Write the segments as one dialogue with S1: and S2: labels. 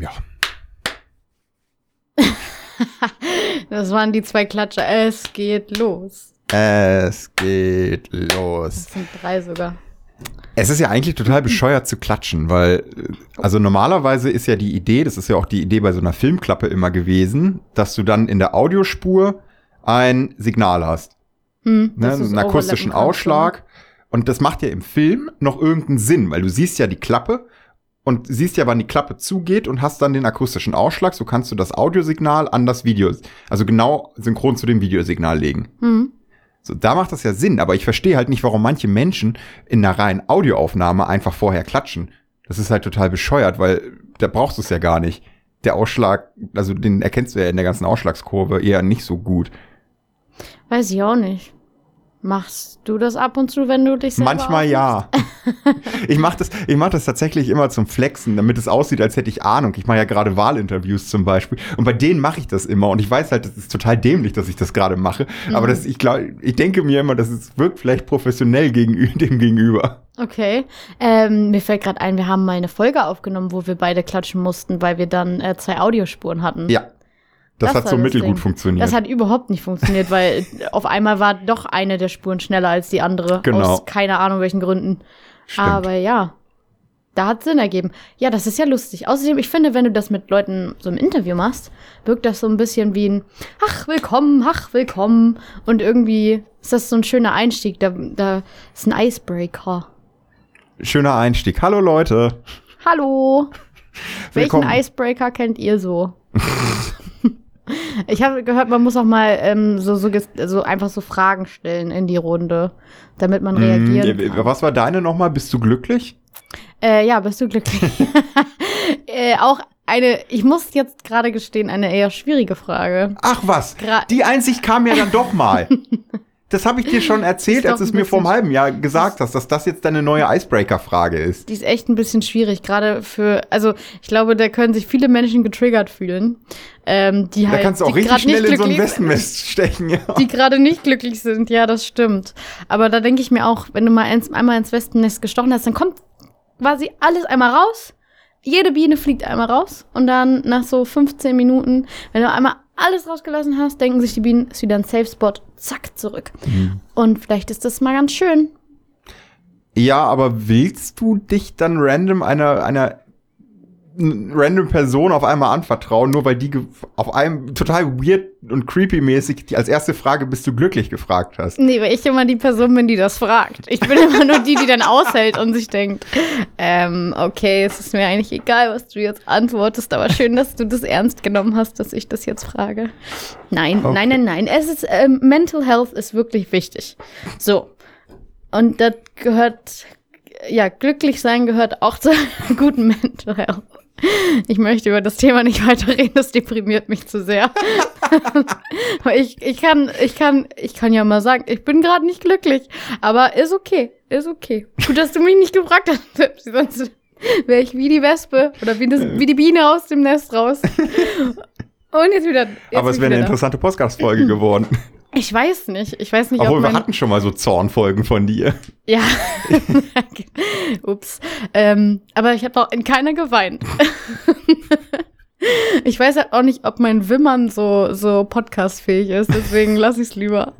S1: Ja.
S2: das waren die zwei Klatscher. Es geht los.
S1: Es geht
S2: Das
S1: los.
S2: sind drei sogar.
S1: Es ist ja eigentlich total bescheuert zu klatschen, weil, äh, also normalerweise ist ja die Idee, das ist ja auch die Idee bei so einer Filmklappe immer gewesen, dass du dann in der Audiospur ein Signal hast.
S2: Hm,
S1: ne, einen akustischen Ausschlag. Und das macht ja im Film noch irgendeinen Sinn, weil du siehst ja die Klappe und siehst ja, wann die Klappe zugeht und hast dann den akustischen Ausschlag. So kannst du das Audiosignal an das Video, also genau synchron zu dem Videosignal legen.
S2: oder? Hm.
S1: So, da macht das ja Sinn, aber ich verstehe halt nicht, warum manche Menschen in einer reinen Audioaufnahme einfach vorher klatschen. Das ist halt total bescheuert, weil da brauchst du es ja gar nicht. Der Ausschlag, also den erkennst du ja in der ganzen Ausschlagskurve eher nicht so gut.
S2: Weiß ich auch nicht. Machst du das ab und zu, wenn du dich selber
S1: Manchmal ja. ich mache das, ich mach das tatsächlich immer zum Flexen, damit es aussieht, als hätte ich Ahnung. Ich mache ja gerade Wahlinterviews zum Beispiel. Und bei denen mache ich das immer. Und ich weiß halt, das ist total dämlich, dass ich das gerade mache. Aber
S2: Mhm.
S1: das, ich glaube, ich denke mir immer, das ist, wirkt vielleicht professionell gegenüber dem gegenüber.
S2: Okay. Ähm, mir fällt gerade ein, wir haben mal eine Folge aufgenommen, wo wir beide klatschen mussten, weil wir dann äh, zwei Audiospuren hatten.
S1: Ja. Das,
S2: Das
S1: hat so mittelgut funktioniert.
S2: Das hat überhaupt nicht funktioniert, weil auf einmal war doch eine der Spuren schneller als die andere.
S1: Genau.
S2: Aus keine Ahnung welchen Gründen.
S1: Stimmt.
S2: Aber ja, da hat Sinn ergeben. Ja, das ist ja lustig. Außerdem, ich finde, wenn du das mit Leuten so im Interview machst, wirkt das so ein bisschen wie ein Ach, willkommen, ach, willkommen. Und irgendwie ist das so ein schöner Einstieg. Da, da ist ein Icebreaker.
S1: Schöner Einstieg. Hallo Leute.
S2: Hallo. Welchen
S1: Willkommen.
S2: Icebreaker kennt ihr so? Ich habe gehört, man muss auch mal ähm, so, so, so einfach so Fragen stellen in die Runde, damit man reagieren
S1: Mm,
S2: kann.
S1: Was war deine nochmal? Bist du glücklich?
S2: Äh, ja, bist du glücklich? äh, auch eine, ich muss jetzt gerade gestehen, eine eher schwierige Frage.
S1: Ach was,
S2: Gra-
S1: die Einsicht kam ja dann doch mal. Das habe ich dir schon erzählt, als du es mir vor einem halben Jahr gesagt hast, dass das jetzt deine neue Icebreaker-Frage ist.
S2: Die ist echt ein bisschen schwierig, gerade für, also ich glaube, da können sich viele Menschen getriggert fühlen, ähm, die
S1: Da
S2: halt,
S1: kannst du auch richtig schnell in so ein
S2: glücklich sind.
S1: Wespennest stechen. Ja.
S2: die gerade nicht glücklich sind. Ja, das stimmt. Aber da denke ich mir auch, wenn du mal ins, einmal ins Wespennest gestochen hast, dann kommt quasi alles einmal raus. Jede Biene fliegt einmal raus. Und dann nach so 15 Minuten, wenn du einmal alles rausgelassen hast, denken sich die Bienen, ist wieder ein Safe Spot, zack, zurück. Und vielleicht ist das mal ganz schön.
S1: ja, aber willst du dich dann random einer, einer random Person auf einmal anvertrauen, nur weil die auf einem total weird und creepy mäßig die als erste Frage bist du glücklich gefragt hast?
S2: Nee, weil ich immer die Person bin, die das fragt. Ich bin immer nur die, die dann aushält und sich denkt, ähm, okay, es ist mir eigentlich egal, was du jetzt antwortest, aber schön, dass du das ernst genommen hast, dass ich das jetzt frage. Nein,
S1: Okay.
S2: nein, nein, nein. Es ist, ähm, Mental Health ist wirklich wichtig. So. Und das gehört, ja, glücklich sein gehört auch zu guten Mental Health. Ich möchte über das Thema nicht weiter reden, das deprimiert mich zu sehr. Aber ich, ich kann, ich kann, ich kann ja mal sagen, ich bin gerade nicht glücklich. Aber ist okay, ist okay. Gut, dass du mich nicht gefragt hast. Sonst wäre ich wie die Wespe oder wie, das, wie die Biene aus dem Nest raus. Und jetzt wieder. Jetzt
S1: aber es wäre eine interessante Podcast-Folge geworden.
S2: Ich weiß nicht. Ich weiß nicht,
S1: Obwohl,
S2: ob
S1: wir
S2: mein,
S1: hatten schon mal so Zornfolgen von dir.
S2: Ja. Ups. Ähm, aber ich habe doch in keiner geweint. ich weiß halt auch nicht, ob mein Wimmern so, so podcastfähig ist, deswegen lasse ich es lieber.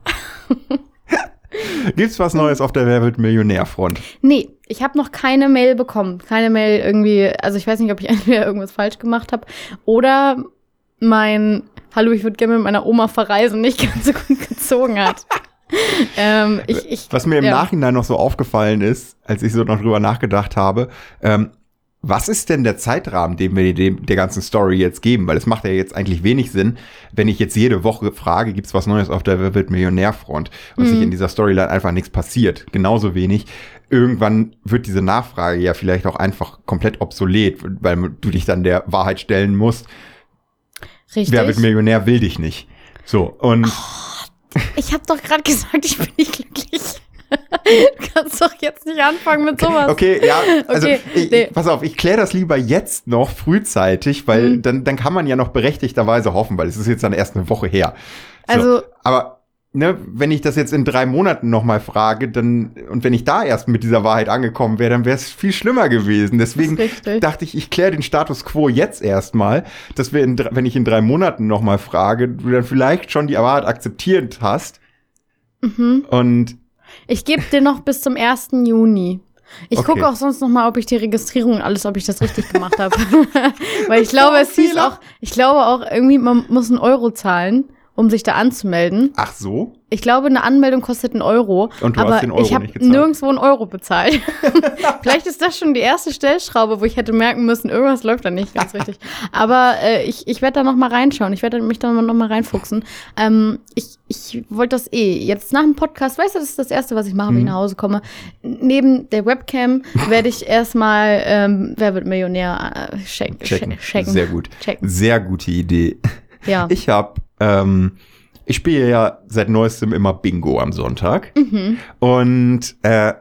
S1: Gibt's was Neues auf der Wer wird Millionär-Front?
S2: Nee, ich habe noch keine Mail bekommen. Keine Mail irgendwie, also ich weiß nicht, ob ich entweder irgendwas falsch gemacht habe oder mein Hallo, ich würde gerne mit meiner Oma verreisen nicht ganz so gut gezogen hat. ähm, ich, ich,
S1: Was mir im
S2: ja.
S1: Nachhinein noch so aufgefallen ist, als ich so noch drüber nachgedacht habe, ähm, was ist denn der Zeitrahmen, den wir dem, der ganzen Story jetzt geben? Weil es macht ja jetzt eigentlich wenig Sinn, wenn ich jetzt jede Woche frage, gibt's was Neues auf der Wer Millionär-Front und
S2: Mhm.
S1: sich in dieser Storyline einfach nichts passiert. Genauso wenig. Irgendwann wird diese Nachfrage ja vielleicht auch einfach komplett obsolet, weil du dich dann der Wahrheit stellen musst.
S2: Richtig.
S1: Wer wird Millionär will dich nicht. So, und
S2: Ich habe doch gerade gesagt, ich bin nicht glücklich. du kannst doch jetzt nicht anfangen mit sowas.
S1: Okay, ja, also
S2: Okay,
S1: ich,
S2: nee.
S1: pass auf, ich kläre das lieber jetzt noch frühzeitig, weil
S2: Mhm.
S1: dann, dann kann man ja noch berechtigterweise hoffen, weil es ist jetzt dann erst eine Woche her. So,
S2: Also-
S1: aber ne, wenn ich das jetzt in drei Monaten nochmal frage, dann, und wenn ich da erst mit dieser Wahrheit angekommen wäre, dann wäre es viel schlimmer gewesen. Deswegen dachte ich, ich kläre den Status quo jetzt erstmal, dass wir, in, wenn ich in drei Monaten nochmal frage, du dann vielleicht schon die Wahrheit akzeptiert hast.
S2: Mhm.
S1: Und
S2: Ich gebe dir noch bis zum 1. Juni. Ich
S1: Okay.
S2: gucke auch sonst noch mal, ob ich die Registrierung alles, ob ich das richtig gemacht habe. Weil ich glaube, es hieß auch, ich glaube auch irgendwie, man muss einen Euro zahlen, um sich da anzumelden.
S1: ach so?
S2: Ich glaube, eine Anmeldung kostet einen Euro.
S1: Und du
S2: aber
S1: hast den Euro
S2: ich habe nirgendwo einen Euro bezahlt. Vielleicht ist das schon die erste Stellschraube, wo ich hätte merken müssen, irgendwas läuft da nicht ganz richtig. Aber äh, ich, ich werde da noch mal reinschauen. Ich werde mich da noch mal reinfuchsen. Ähm, ich ich wollte das eh. Jetzt nach dem Podcast, weißt du, das ist das Erste, was ich mache, wenn ich
S1: Mhm.
S2: nach Hause komme. Neben der Webcam werde ich erstmal ähm, Wer wird Millionär äh, check,
S1: Checken.
S2: checken. checken.
S1: Sehr gut.
S2: Checken.
S1: Sehr gute Idee.
S2: Ja.
S1: Ich habe, ähm, ich spiele ja seit neuestem immer Bingo am Sonntag.
S2: mhm.
S1: Und äh,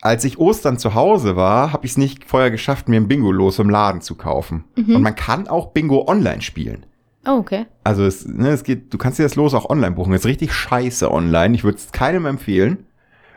S1: als ich Ostern zu Hause war, habe ich es nicht vorher geschafft, mir ein Bingo-Los im Laden zu kaufen.
S2: Mhm.
S1: Und man kann auch Bingo online spielen.
S2: Oh, okay.
S1: Also es, ne, es geht, du kannst dir das Los auch online buchen. Das ist richtig scheiße online. Ich würde es keinem empfehlen.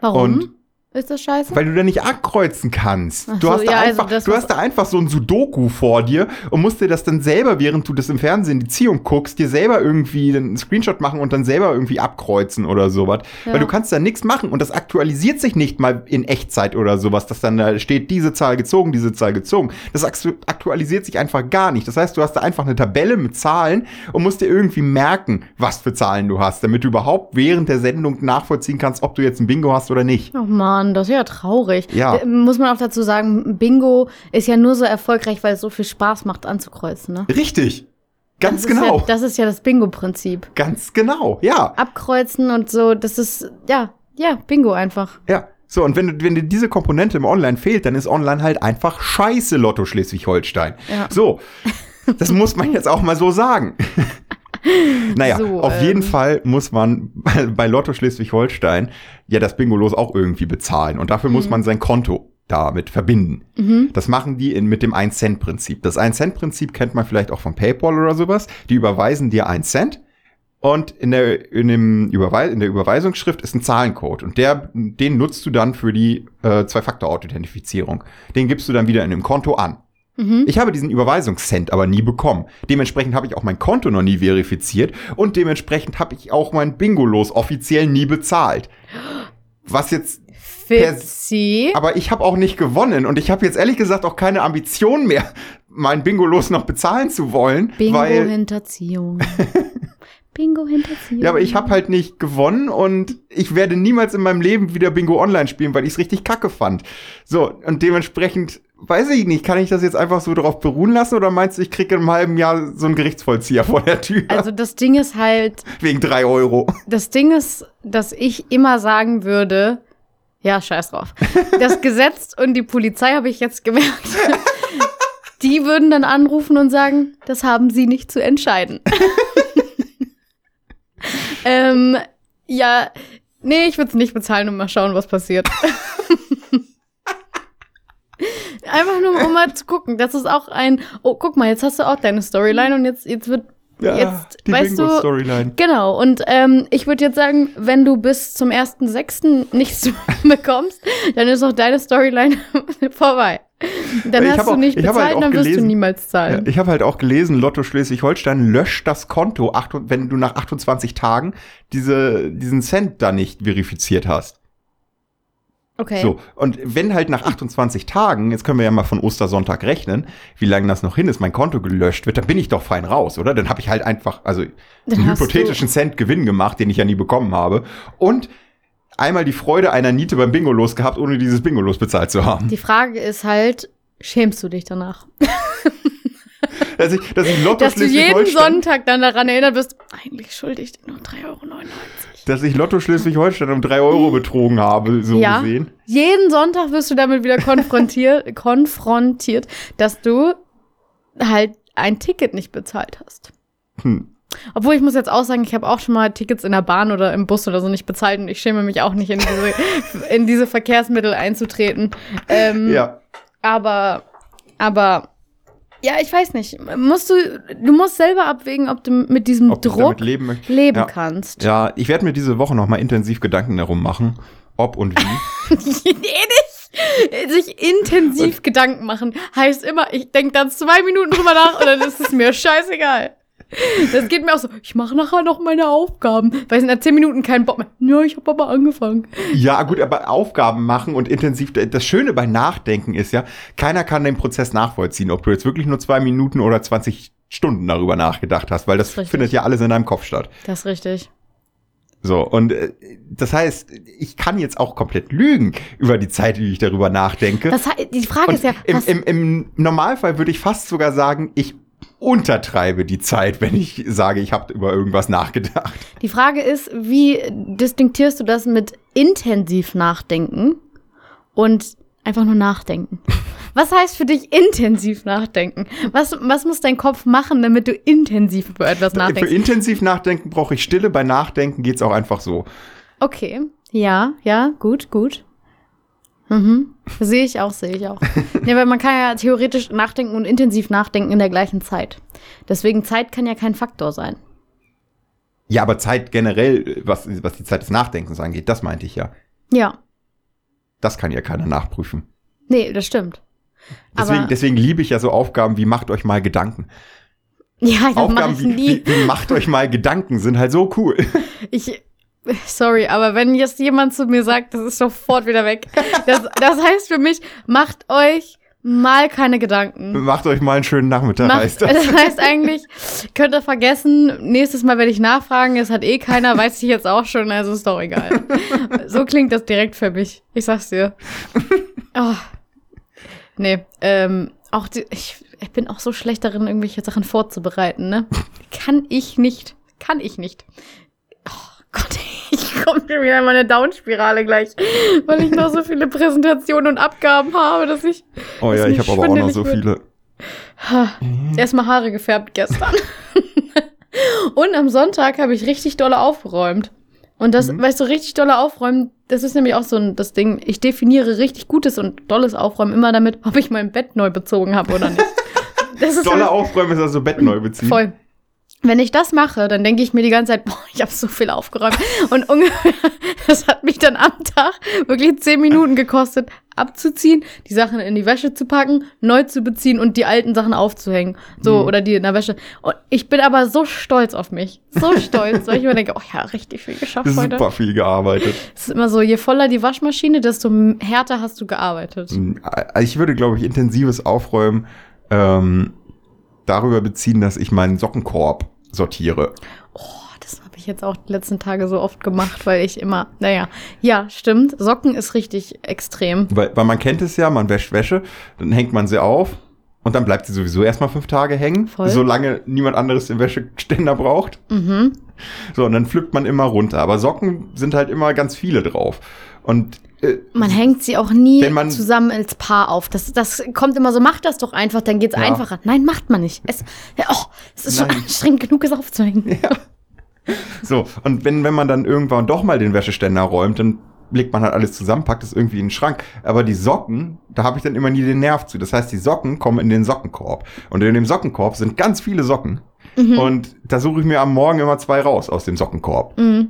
S2: Warum?
S1: Und-
S2: ist das scheiße?
S1: Weil du da nicht ankreuzen kannst.
S2: Ach
S1: du
S2: so,
S1: hast, da
S2: ja, also
S1: einfach,
S2: das,
S1: du hast da einfach so ein Sudoku vor dir und musst dir das dann selber, während du das im Fernsehen die Ziehung guckst, dir selber irgendwie einen Screenshot machen und dann selber irgendwie abkreuzen oder sowas.
S2: Ja.
S1: Weil du kannst da nichts machen und das aktualisiert sich nicht mal in Echtzeit oder sowas, dass dann da steht, diese Zahl gezogen, diese Zahl gezogen. Das aktu- aktualisiert sich einfach gar nicht. Das heißt, du hast da einfach eine Tabelle mit Zahlen und musst dir irgendwie merken, was für Zahlen du hast, damit du überhaupt während der Sendung nachvollziehen kannst, ob du jetzt ein Bingo hast oder nicht.
S2: Oh Mann, das ist ja traurig.
S1: Ja.
S2: Äh, Muss man auch dazu sagen, Bingo ist ja nur so erfolgreich, weil es so viel Spaß macht anzukreuzen, ne?
S1: Richtig. Ganz
S2: das
S1: genau.
S2: Ist ja, das ist ja das Bingo-Prinzip.
S1: Ganz genau, ja.
S2: Abkreuzen und so, das ist, ja, ja, Bingo einfach.
S1: Ja. So, und wenn, wenn dir diese Komponente im Online fehlt, dann ist Online halt einfach scheiße Lotto Schleswig-Holstein.
S2: Ja.
S1: So, das muss man jetzt auch mal so sagen. naja,
S2: So,
S1: auf jeden
S2: ähm.
S1: Fall muss man bei, bei Lotto Schleswig-Holstein ja das Bingo-Los auch irgendwie bezahlen. Und dafür muss man sein Konto damit verbinden.
S2: Mhm.
S1: Das machen die in, mit dem 1-Cent-Prinzip. Das 1-Cent-Prinzip kennt man vielleicht auch von PayPal oder sowas. Die überweisen dir 1 Cent und in der, in, dem Überweis in der Überweisungsschrift ist ein Zahlencode und der, den nutzt du dann für die äh, Zwei-Faktor-Authentifizierung. Den gibst du dann wieder in dem Konto an.
S2: Mhm.
S1: Ich habe diesen Überweisungscent aber nie bekommen. Dementsprechend habe ich auch mein Konto noch nie verifiziert und dementsprechend habe ich auch mein Bingo-Los offiziell nie bezahlt. Was jetzt
S2: Fitzi.
S1: aber ich habe auch nicht gewonnen und ich habe jetzt ehrlich gesagt auch keine Ambition mehr, mein Bingo-Los noch bezahlen zu wollen,
S2: Bingo
S1: weil
S2: Hinterziehung. Bingo Hinterziehung.
S1: ja, aber ich habe halt nicht gewonnen und ich werde niemals in meinem Leben wieder Bingo Online spielen, weil ich es richtig kacke fand. So und dementsprechend weiß ich nicht, kann ich das jetzt einfach so darauf beruhen lassen oder meinst du, ich kriege in einem halben Jahr so einen Gerichtsvollzieher vor der Tür
S2: Also das Ding ist halt,
S1: wegen drei Euro?
S2: das Ding ist, dass ich immer sagen würde, ja, scheiß drauf. Das Gesetz und die Polizei habe ich jetzt gemerkt. Die würden dann anrufen und sagen, das haben sie nicht zu entscheiden. ähm, ja, nee, ich würde es nicht bezahlen und mal schauen, was passiert. Einfach nur, um mal zu gucken. Das ist auch ein, oh, guck mal, jetzt hast du auch deine Storyline und jetzt, jetzt wird, jetzt,
S1: die
S2: weißt du,
S1: Bingo-Storyline.
S2: Genau, und ähm, ich würde jetzt sagen, wenn du bis zum 1.6. nichts bekommst, dann ist auch deine Storyline vorbei. Dann hast du
S1: auch-
S2: nicht
S1: halt
S2: bezahlt,
S1: auch
S2: dann wirst du niemals
S1: Ja,
S2: zahlen.
S1: ich habe halt auch gelesen, Lotto Schleswig-Holstein löscht das Konto, acht- wenn du nach 28 Tagen diese, diesen Cent da nicht verifiziert hast.
S2: Okay.
S1: So, und wenn halt nach 28 Tagen, jetzt können wir ja mal von Ostersonntag rechnen, wie lange das noch hin ist, mein Konto gelöscht wird, dann bin ich doch fein raus, oder? Dann habe ich halt einfach, also
S2: Dann
S1: einen hypothetischen Cent Gewinn gemacht, den ich ja nie bekommen habe. Und einmal die Freude einer Niete beim Bingo los gehabt, ohne dieses Bingo los bezahlt zu haben.
S2: Die Frage ist halt, schämst du dich danach?
S1: Dass ich, dass ich Lotto
S2: Dass du jeden Sonntag dann daran erinnert wirst, eigentlich schuldig dir nur 3,99 Euro.
S1: Dass ich Lotto Schleswig-Holstein um drei Euro betrogen habe, so
S2: Ja.
S1: gesehen.
S2: Jeden Sonntag wirst du damit wieder konfrontiert, konfrontiert, dass du halt ein Ticket nicht bezahlt hast.
S1: Hm.
S2: Obwohl ich muss jetzt auch sagen, ich habe auch schon mal Tickets in der Bahn oder im Bus oder so nicht bezahlt und ich schäme mich auch nicht in diese, in diese Verkehrsmittel einzutreten. Ähm,
S1: Ja.
S2: Aber, aber Ja, ich weiß nicht. Musst du, du musst selber abwägen, ob du mit diesem
S1: Ob
S2: Druck
S1: leben
S2: leben
S1: Ja.
S2: kannst.
S1: Ja, ich werde mir diese Woche noch mal intensiv Gedanken darum machen, ob und wie.
S2: nee, nicht. Sich intensiv Gedanken machen heißt immer, ich denke dann zwei Minuten drüber nach und dann ist es mir scheißegal. Das geht mir auch so, ich mache nachher noch meine Aufgaben, weil ich in zehn Minuten keinen Bock mehr. Ja, ich habe aber angefangen.
S1: Ja, gut, aber Aufgaben machen und intensiv. Das Schöne bei Nachdenken ist ja, keiner kann den Prozess nachvollziehen, ob du jetzt wirklich nur zwei Minuten oder 20 Stunden darüber nachgedacht hast, weil das,
S2: Das
S1: findet ja alles in deinem Kopf statt.
S2: Das ist richtig.
S1: So, und äh, das heißt, ich kann jetzt auch komplett lügen über die Zeit, wie ich darüber nachdenke.
S2: Das, die Frage
S1: und
S2: ist ja,
S1: im, im, im Normalfall würde ich fast sogar sagen, ich untertreibe die Zeit, wenn ich sage, ich habe über irgendwas nachgedacht.
S2: die Frage ist, wie distinktierst du das mit intensiv nachdenken und einfach nur nachdenken? Was heißt für dich intensiv nachdenken? Was, was muss dein Kopf machen, damit du intensiv über etwas
S1: Für
S2: nachdenkst?
S1: intensiv nachdenken brauche ich Stille, bei Nachdenken geht's auch einfach so.
S2: Okay. Ja, ja, gut, gut. Mhm. Sehe ich auch, sehe ich auch. ja, weil man kann ja theoretisch nachdenken und intensiv nachdenken in der gleichen Zeit. Deswegen Zeit kann ja kein Faktor sein.
S1: Ja, aber Zeit generell, was, was die Zeit des Nachdenkens angeht, das meinte ich ja.
S2: Ja.
S1: Das kann ja keiner nachprüfen.
S2: Nee, das stimmt.
S1: Deswegen,
S2: Aber-
S1: deswegen liebe ich ja so Aufgaben wie macht euch mal Gedanken.
S2: Ja, mache
S1: Aufgaben
S2: ich
S1: wie,
S2: nie.
S1: wie, wie macht euch mal Gedanken sind halt so cool.
S2: Ich, sorry, aber wenn jetzt jemand zu mir sagt, das ist sofort wieder weg. Das, das heißt für mich, macht euch mal keine Gedanken.
S1: macht euch mal einen schönen Nachmittag,
S2: Macht,
S1: heißt das.
S2: das heißt eigentlich, könnt ihr vergessen, nächstes Mal werde ich nachfragen, es hat eh keiner, weiß ich jetzt auch schon, also ist doch egal. so klingt das direkt für mich. Ich sag's dir. Oh. Nee, ähm, auch die, ich, ich bin auch so schlecht darin, irgendwelche Sachen vorzubereiten, ne? Kann ich nicht. Kann ich nicht. Oh Gott, komme schon wieder in meine Down-Spirale gleich, weil ich noch so viele Präsentationen und Abgaben habe, dass ich
S1: Oh ja,
S2: mir
S1: ich habe aber auch noch so
S2: wird.
S1: viele.
S2: Ha, Erstmal Haare gefärbt gestern. Und am Sonntag habe ich richtig dolle aufgeräumt. Und das,
S1: Mhm.
S2: weißt du, richtig dolle aufräumen, das ist nämlich auch so ein, das Ding. Ich definiere richtig gutes und dolles Aufräumen immer damit, ob ich mein Bett neu bezogen habe oder nicht. Das ist
S1: Dolle
S2: für
S1: Aufräumen ist also Bett neu beziehen.
S2: voll. Wenn ich das mache, dann denke ich mir die ganze Zeit, boah, ich habe so viel aufgeräumt. Und ungefähr, das hat mich dann am Tag wirklich zehn Minuten gekostet, abzuziehen, die Sachen in die Wäsche zu packen, neu zu beziehen und die alten Sachen aufzuhängen. So,
S1: Mhm.
S2: oder die in der Wäsche. Und ich bin aber so stolz auf mich. So stolz, weil ich mir denke, oh ja, richtig viel geschafft heute.
S1: Super viel gearbeitet.
S2: Es ist immer so, je voller die Waschmaschine, desto härter hast du gearbeitet.
S1: Also Ich würde, glaube ich, intensives Aufräumen ähm, darüber beziehen, dass ich meinen Sockenkorb sortiere.
S2: Oh, das habe ich jetzt auch die letzten Tage so oft gemacht, weil ich immer, naja, ja, stimmt. Socken ist richtig extrem.
S1: Weil, weil man kennt es ja, man wäscht Wäsche, dann hängt man sie auf und dann bleibt sie sowieso erstmal fünf Tage hängen,
S2: Voll.
S1: solange niemand anderes den Wäscheständer braucht.
S2: Mhm.
S1: So, und dann pflückt man immer runter. Aber Socken sind halt immer ganz viele drauf. Und äh,
S2: Man hängt sie auch nie
S1: Wenn man-
S2: zusammen als Paar auf. Das, das kommt immer so, macht das doch einfach, dann geht's
S1: Ja.
S2: einfacher. Nein, macht man nicht. Es, ja, oh, es ist schon
S1: Nein.
S2: anstrengend genug, es aufzuhängen.
S1: so, und wenn, wenn man dann irgendwann doch mal den Wäscheständer räumt, dann legt man halt alles zusammen, packt es irgendwie in den Schrank. Aber die Socken, da habe ich dann immer nie den Nerv zu. Das heißt, die Socken kommen in den Sockenkorb. Und in dem Sockenkorb sind ganz viele Socken.
S2: Mhm.
S1: Und da suche ich mir am Morgen immer zwei raus aus dem Sockenkorb.
S2: Mhm.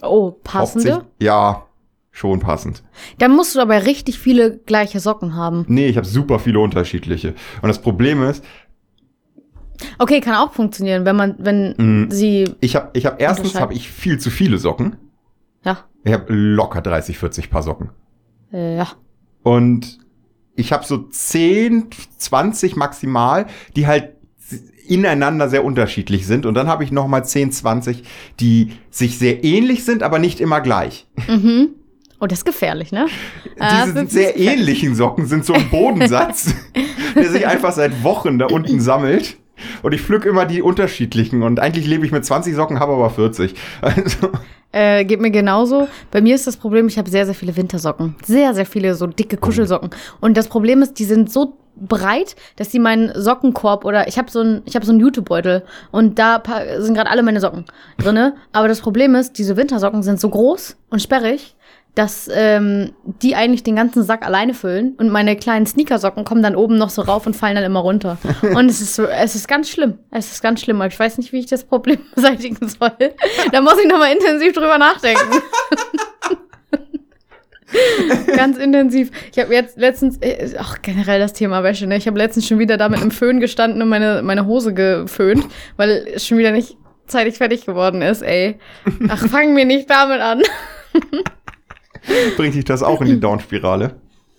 S2: Oh, passende?
S1: Hauptsächlich- Ja, schon passend.
S2: Dann musst du aber richtig viele gleiche Socken haben.
S1: Nee, ich habe super viele unterschiedliche. Und das Problem ist,
S2: Okay, kann auch funktionieren, wenn man, wenn
S1: Mhm.
S2: sie,
S1: ich habe ich hab erstens habe ich viel zu viele Socken.
S2: ja,
S1: Ich habe locker 30, 40 Paar Socken.
S2: ja.
S1: Und ich habe so 10, 20 maximal, die halt ineinander sehr unterschiedlich sind. Und dann habe ich noch mal 10, 20, die sich sehr ähnlich sind, aber nicht immer gleich.
S2: Mhm. Oh, das ist gefährlich, ne?
S1: Diese
S2: ist
S1: sehr ähnlichen Socken sind so ein Bodensatz, der sich einfach seit Wochen da unten sammelt. Und ich pflück immer die unterschiedlichen. Und eigentlich lebe ich mit 20 Socken, habe aber 40. Also,
S2: Äh, geht mir genauso. Bei mir ist das Problem, ich habe sehr, sehr viele Wintersocken. Sehr, sehr viele so dicke Kuschelsocken. Und das Problem ist, die sind so breit, dass die meinen Sockenkorb oder ich habe so ein ich habe so einen Jutebeutel und da sind gerade alle meine Socken drinne, aber das Problem ist, diese Wintersocken sind so groß und sperrig, dass ähm, die eigentlich den ganzen Sack alleine füllen und meine kleinen Sneakersocken kommen dann oben noch so rauf und fallen dann immer runter. Und es ist so, es ist ganz schlimm. Es ist ganz schlimm. Aber ich weiß nicht, wie ich das Problem beseitigen soll. Da muss ich nochmal intensiv drüber nachdenken. Ganz intensiv. Ich habe jetzt letztens, äh, auch generell das Thema Wäsche, ne? Ich habe letztens schon wieder da mit einem Föhn gestanden und meine, meine Hose geföhnt, weil es schon wieder nicht zeitig fertig geworden ist, ey. Ach, fangen wir nicht damit an.
S1: Bringt dich das auch in die Down-Spirale?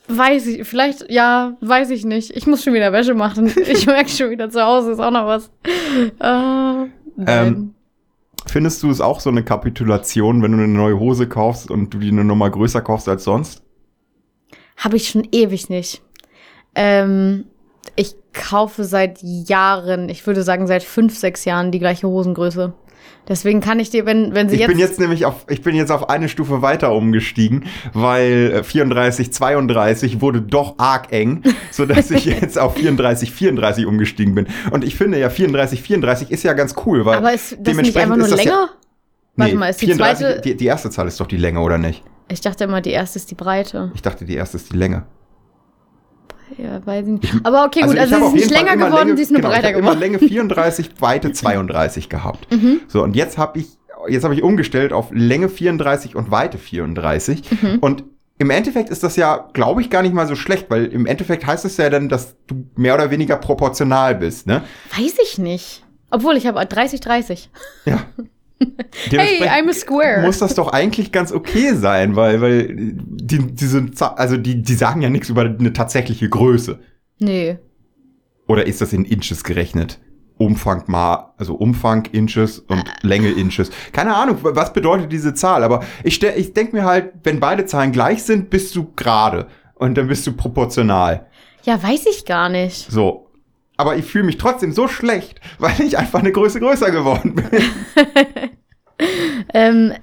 S2: Weiß ich, vielleicht, ja, weiß ich nicht. Ich muss schon wieder Wäsche machen. Ich merke schon wieder zu Hause ist auch noch was. Äh.
S1: Ähm, Findest du es auch so eine Kapitulation, wenn du eine neue Hose kaufst und du die eine Nummer größer kaufst als sonst?
S2: Habe ich schon ewig nicht. Ähm, ich kaufe seit Jahren, ich würde sagen seit fünf, sechs Jahren die gleiche Hosengröße. Deswegen kann ich dir, wenn, wenn sie
S1: Ich
S2: jetzt.
S1: bin jetzt nämlich auf, ich bin jetzt auf eine Stufe weiter umgestiegen, weil äh, 34, 32 wurde doch arg eng, so dass ich jetzt auf 34, 34 umgestiegen bin. Und ich finde ja 34, 34 ist ja ganz cool, weil
S2: aber ist das nicht einfach nur länger?
S1: Ja,
S2: Warte
S1: nee,
S2: mal, ist die
S1: 34,
S2: zweite.
S1: die, die erste Zahl ist doch die Länge, oder nicht?
S2: Ich dachte immer, die erste ist die Breite.
S1: Ich dachte, die erste ist die Länge.
S2: Ja, weiß ich nicht. Aber okay, gut,
S1: ich
S2: also,
S1: habe
S2: sie ist nicht länger geworden,
S1: Länge,
S2: sie ist nur
S1: genau, ich
S2: breiter
S1: habe immer
S2: geworden.
S1: Länge 34, Weite 32 gehabt.
S2: Mhm.
S1: So, und jetzt habe ich, jetzt habe ich umgestellt auf Länge 34 und Weite 34.
S2: Mhm.
S1: Und im Endeffekt ist das ja, glaube ich, gar nicht mal so schlecht, weil im Endeffekt heißt es ja dann, dass du mehr oder weniger proportional bist, ne?
S2: Weiß ich nicht. Obwohl, ich habe 30, 30.
S1: Ja.
S2: Hey, I'm a square.
S1: Muss das doch eigentlich ganz okay sein, weil, weil die, diese, Za- also die, die sagen ja nichts über eine tatsächliche Größe.
S2: Nee.
S1: Oder ist das in Inches gerechnet? Umfang mal, also Umfang Inches und Länge Inches. Keine Ahnung, was bedeutet diese Zahl, aber ich, stell- ich denke mir halt, wenn beide Zahlen gleich sind, bist du gerade und dann bist du proportional.
S2: Ja, weiß ich gar nicht.
S1: So. Aber ich fühle mich trotzdem so schlecht, weil ich einfach eine Größe größer geworden bin.
S2: Ähm,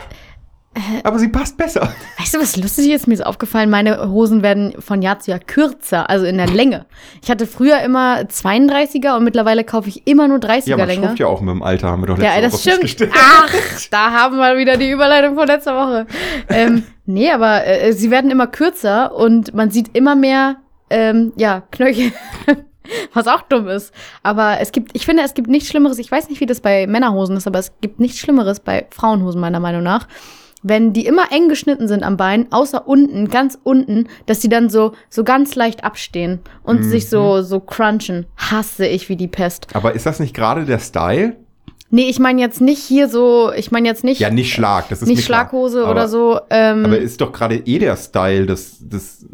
S1: Aber sie passt besser.
S2: weißt du, was lustig ist? Mir ist aufgefallen, meine Hosen werden von Jahr zu Jahr kürzer, also in der Länge. Ich hatte früher immer 32er und mittlerweile kaufe ich immer nur 30er
S1: Ja,
S2: Länge.
S1: schrumpft ja auch mit dem Alter, haben wir doch letzte
S2: Ja, das
S1: Woche
S2: stimmt. Ach, da haben wir wieder die Überleitung von letzter Woche. Ähm, nee, aber äh, sie werden immer kürzer und man sieht immer mehr, ähm, ja, Knöchel. Was auch dumm ist. Aber es gibt, ich finde, es gibt nichts Schlimmeres. Ich weiß nicht, wie das bei Männerhosen ist, aber es gibt nichts Schlimmeres bei Frauenhosen, meiner Meinung nach. Wenn die immer eng geschnitten sind am Bein, außer unten, ganz unten, dass die dann so, so ganz leicht abstehen und sich so, so crunchen. Hasse ich wie die Pest.
S1: Aber ist das nicht gerade der Style?
S2: Nee, ich meine jetzt nicht hier so, ich meine jetzt nicht,
S1: Ja, nicht Schlag, das ist
S2: nicht
S1: klar.
S2: Schlaghose
S1: Aber-
S2: oder so. Ähm,
S1: Aber ist doch gerade eh der Style, das, das,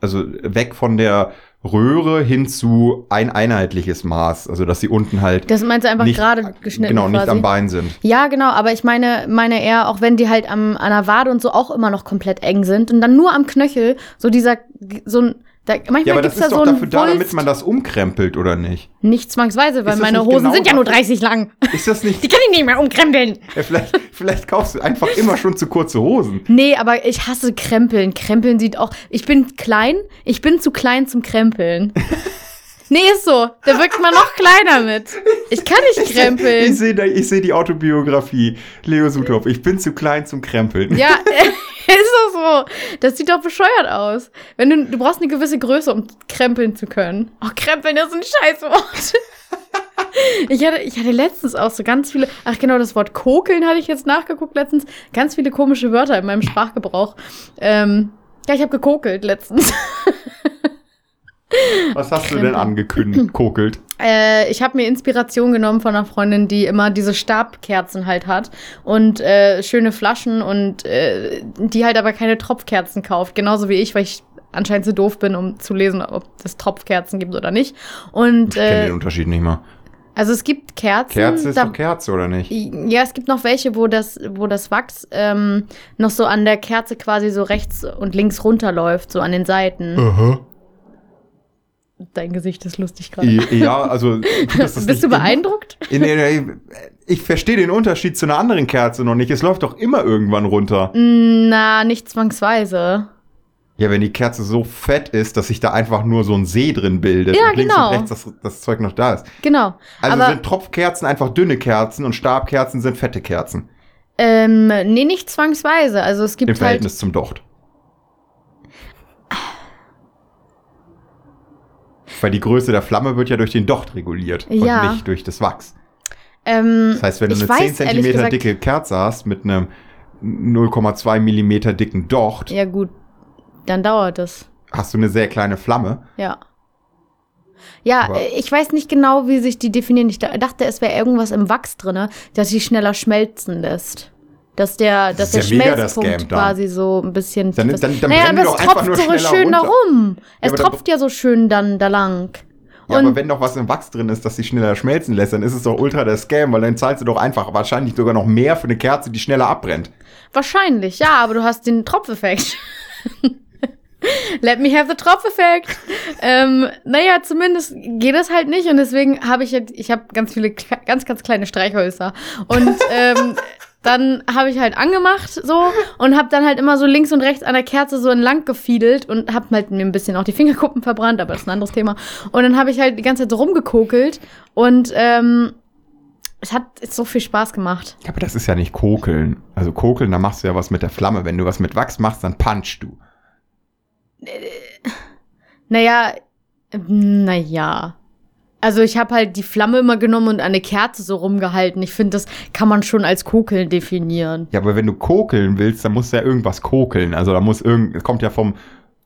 S1: also weg von der Röhre hin zu ein einheitliches Maß, also dass sie unten halt
S2: das meinst du einfach
S1: nicht,
S2: gerade geschnitten
S1: genau, nicht
S2: quasi.
S1: am Bein sind.
S2: Ja, genau, aber ich meine, meine eher, auch wenn die halt am, an der Wade und so auch immer noch komplett eng sind und dann nur am Knöchel, so dieser, so ein, da, manchmal
S1: Ja, aber das ist
S2: da
S1: doch
S2: so
S1: dafür da, damit man das umkrempelt, oder nicht?
S2: Nicht zwangsweise, weil meine Hosen
S1: genau
S2: sind ja nur
S1: dafür?
S2: 30 lang.
S1: Ist das nicht,
S2: Die kann ich nicht mehr umkrempeln.
S1: ja, vielleicht, vielleicht kaufst du einfach immer schon zu kurze Hosen.
S2: Nee, aber ich hasse Krempeln. Krempeln sieht auch. Ich bin klein, ich bin zu klein zum Krempeln. Nee, ist so. Da wirkt man noch kleiner mit. Ich kann nicht
S1: Ich
S2: krempeln.
S1: sehe da- ich sehe die Autobiografie. Leo Suthoff, ich bin zu klein zum Krempeln.
S2: Ja, so. Das sieht doch bescheuert aus. Wenn du, du brauchst eine gewisse Größe, um krempeln zu können. Oh, krempeln ist ein Scheißwort. Ich hatte, ich hatte letztens auch so ganz viele, ach genau, das Wort kokeln hatte ich jetzt nachgeguckt letztens. Ganz viele komische Wörter in meinem Sprachgebrauch. Ähm, ja, ich habe gekokelt letztens.
S1: Was hast du denn angekündigt? Kokelt.
S2: Äh, ich habe mir Inspiration genommen von einer Freundin, die immer diese Stabkerzen halt hat und äh, schöne Flaschen und äh, die halt aber keine Tropfkerzen kauft, genauso wie ich, weil ich anscheinend zu doof bin, um zu lesen, ob es Tropfkerzen gibt oder nicht. Und
S1: Ich kenne
S2: äh,
S1: den Unterschied nicht mal.
S2: also es gibt Kerzen.
S1: Kerze ist
S2: da-
S1: doch Kerze, oder nicht?
S2: ja, es gibt noch welche, wo das, wo das Wachs ähm, noch so an der Kerze quasi so rechts und links runterläuft, so an den Seiten.
S1: Aha.
S2: Dein Gesicht ist lustig gerade.
S1: Ja, also. gut,
S2: Bist du beeindruckt?
S1: Nee, nee, nee, Ich verstehe den Unterschied zu einer anderen Kerze noch nicht. Es läuft doch immer irgendwann runter.
S2: Na, nicht zwangsweise.
S1: Ja, wenn die Kerze so fett ist, dass sich da einfach nur so ein See drin bildet
S2: Ja,
S1: und links
S2: genau.
S1: und rechts das, das Zeug noch da ist.
S2: Genau.
S1: Also
S2: aber
S1: sind Tropfkerzen einfach dünne Kerzen und Stabkerzen sind fette Kerzen.
S2: Ähm, nee, nicht zwangsweise. Also es gibt
S1: Im
S2: halt.
S1: Verhältnis zum Docht. Weil die Größe der Flamme wird ja durch den Docht reguliert
S2: Ja.
S1: und nicht durch das Wachs.
S2: Ähm,
S1: Das heißt, wenn du eine
S2: weiß,
S1: 10
S2: ehrlich
S1: cm dicke Kerze hast mit einem 0,2 Millimeter dicken Docht,
S2: Ja, gut. Dann dauert es.
S1: hast du eine sehr kleine Flamme.
S2: Ja. Ja,
S1: Aber-
S2: äh, ich weiß nicht genau, wie sich die definieren. Ich da- dachte, es wäre irgendwas im Wachs drinne, das sie schneller schmelzen lässt. Dass der, dass
S1: ist
S2: der
S1: ja mega
S2: Schmelzpunkt
S1: dann.
S2: quasi so ein bisschen.
S1: Dann-
S2: ist.
S1: dann- dann
S2: naja, aber es tropft so schön da
S1: runter.
S2: rum. Es
S1: dann-
S2: tropft ja so schön dann da lang.
S1: Ja,
S2: Und-
S1: aber wenn doch was im Wachs drin ist, das sich schneller schmelzen lässt, dann ist es doch ultra der Scam, weil dann zahlst du doch einfach wahrscheinlich sogar noch mehr für eine Kerze, die schneller abbrennt.
S2: Wahrscheinlich, ja, aber du hast den Tropfeffekt. Let me have the Tropfeffekt. ähm, naja, zumindest geht das halt nicht und deswegen habe ich jetzt, ich habe ganz viele, ganz, ganz kleine Streichhölzer und ähm, dann habe ich halt angemacht so und habe dann halt immer so links und rechts an der Kerze so entlang gefiedelt und habe halt mir ein bisschen auch die Fingerkuppen verbrannt, aber das ist ein anderes Thema. Und dann habe ich halt die ganze Zeit so rumgekokelt und ähm, es hat so viel Spaß gemacht.
S1: Ja, aber das ist ja nicht Kokeln. Also Kokeln, da machst du ja was mit der Flamme. Wenn du was mit Wachs machst, dann punchst du.
S2: Naja, naja. Also ich habe halt die Flamme immer genommen und eine Kerze so rumgehalten. Ich finde, das kann man schon als Kokeln definieren.
S1: Ja, aber wenn du kokeln willst, dann muss ja irgendwas kokeln. Also da muss irgend, es kommt ja vom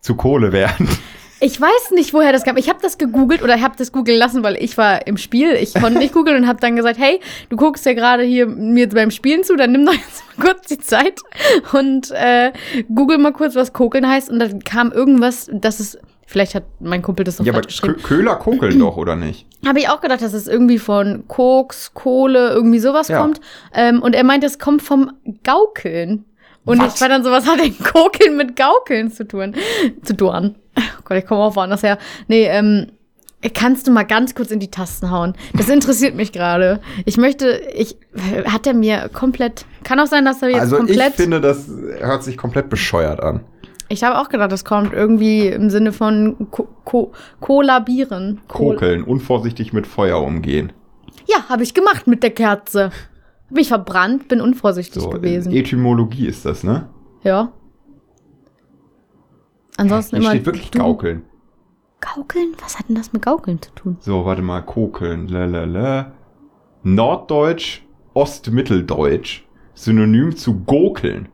S1: zu Kohle werden.
S2: Ich weiß nicht, woher das kam. Ich habe das gegoogelt oder ich habe das googeln lassen, weil ich war im Spiel. Ich konnte nicht googeln und habe dann gesagt, hey, du guckst ja gerade hier mir beim Spielen zu, dann nimm doch jetzt mal kurz die Zeit und äh, google mal kurz, was Kokeln heißt. Und dann kam irgendwas, das ist, vielleicht hat mein Kumpel das noch
S1: ja, aber Köhler kokeln doch, oder nicht?
S2: Habe ich auch gedacht, dass es irgendwie von Koks, Kohle, irgendwie sowas
S1: Ja.
S2: kommt. Ähm, und er meint, es kommt vom Gaukeln. Und
S1: Was?
S2: ich war dann so, was hat denn Kokeln mit Gaukeln zu tun? Zu tun. Oh Gott, ich komme auch woanders her. Nee, ähm, kannst du mal ganz kurz in die Tasten hauen? Das interessiert mich gerade. Ich möchte, ich, hat er mir komplett, kann auch sein, dass er jetzt
S1: Also ich
S2: komplett,
S1: finde, das hört sich komplett bescheuert an.
S2: Ich habe auch gedacht, das kommt irgendwie im Sinne von Ko Ko kollabieren. Kol-
S1: Kokeln, unvorsichtig mit Feuer umgehen.
S2: Ja, habe ich gemacht mit der Kerze. Hab mich verbrannt, bin unvorsichtig
S1: So,
S2: gewesen.
S1: Etymologie ist das, ne?
S2: ja. Ansonsten
S1: Hier
S2: immer.
S1: steht wirklich
S2: du-
S1: Gaukeln.
S2: Gaukeln? Was hat denn das mit Gaukeln zu tun?
S1: So, warte mal, kokeln. Lalala. Norddeutsch, Ostmitteldeutsch. Synonym zu gokeln.